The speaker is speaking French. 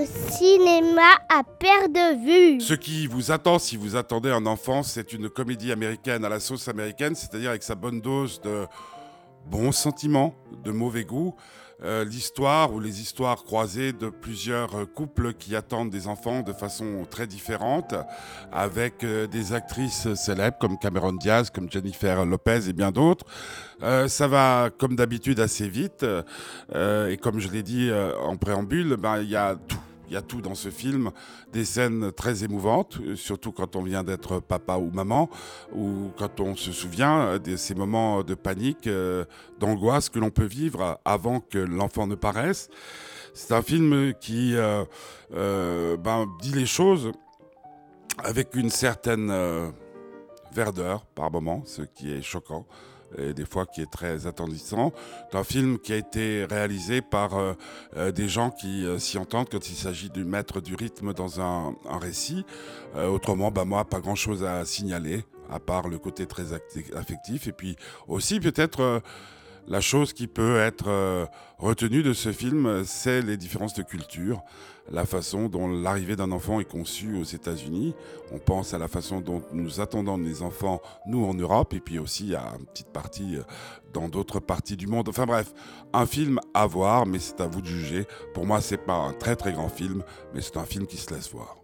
le cinéma à perte de vue. Ce qui vous attend si vous attendez un enfant, c'est une comédie américaine à la sauce américaine, c'est-à-dire avec sa bonne dose de bons sentiments, de mauvais goût. Euh, l'histoire ou les histoires croisées de plusieurs couples qui attendent des enfants de façon très différente, avec euh, des actrices célèbres comme Cameron Diaz, comme Jennifer Lopez et bien d'autres. Euh, ça va, comme d'habitude, assez vite. et comme je l'ai dit en préambule, ben, il y a tout il y a tout dans ce film, des scènes très émouvantes, surtout quand on vient d'être papa ou maman, ou quand on se souvient de ces moments de panique, euh, d'angoisse que l'on peut vivre avant que l'enfant ne paraisse. C'est un film qui euh, euh, ben, dit les choses avec une certaine verdeur par moments, ce qui est choquant et des fois qui est très attendissant. C'est un film qui a été réalisé par euh, euh, des gens qui euh, s'y entendent quand il s'agit de mettre du rythme dans un, récit. autrement, bah, moi, pas grand-chose à signaler, à part le côté très affectif. Et puis aussi peut-être la chose qui peut être euh, retenue de ce film, c'est les différences de culture, la façon dont l'arrivée d'un enfant est conçue aux États-Unis. On pense à la façon dont nous attendons les enfants, nous en Europe, et puis aussi à une petite partie euh, dans d'autres parties du monde. Enfin bref, un film à voir, mais c'est à vous de juger. Pour moi, c'est pas un très très grand film, mais c'est un film qui se laisse voir.